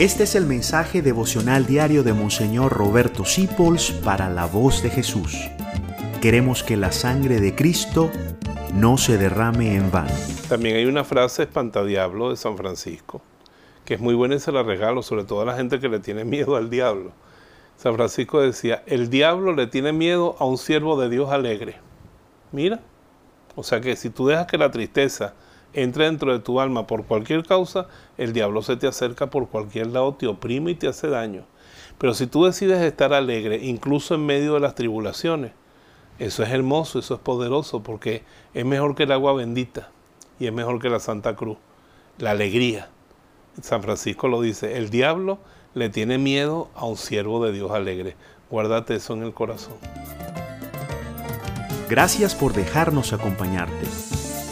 Este es el mensaje devocional diario de Monseñor Roberto Sipols para la voz de Jesús. Queremos que la sangre de Cristo no se derrame en vano. También hay una frase espantadiablo de San Francisco, que es muy buena y se la regalo, sobre todo a la gente que le tiene miedo al diablo. San Francisco decía, el diablo le tiene miedo a un siervo de Dios alegre. Mira, o sea que si tú dejas que la tristeza entre dentro de tu alma por cualquier causa, el diablo se te acerca por cualquier lado, te oprime y te hace daño. Pero si tú decides estar alegre, incluso en medio de las tribulaciones, eso es hermoso, eso es poderoso, porque es mejor que el agua bendita y es mejor que la Santa Cruz, la alegría. San Francisco lo dice, el diablo le tiene miedo a un siervo de Dios alegre. Guárdate eso en el corazón. Gracias por dejarnos acompañarte.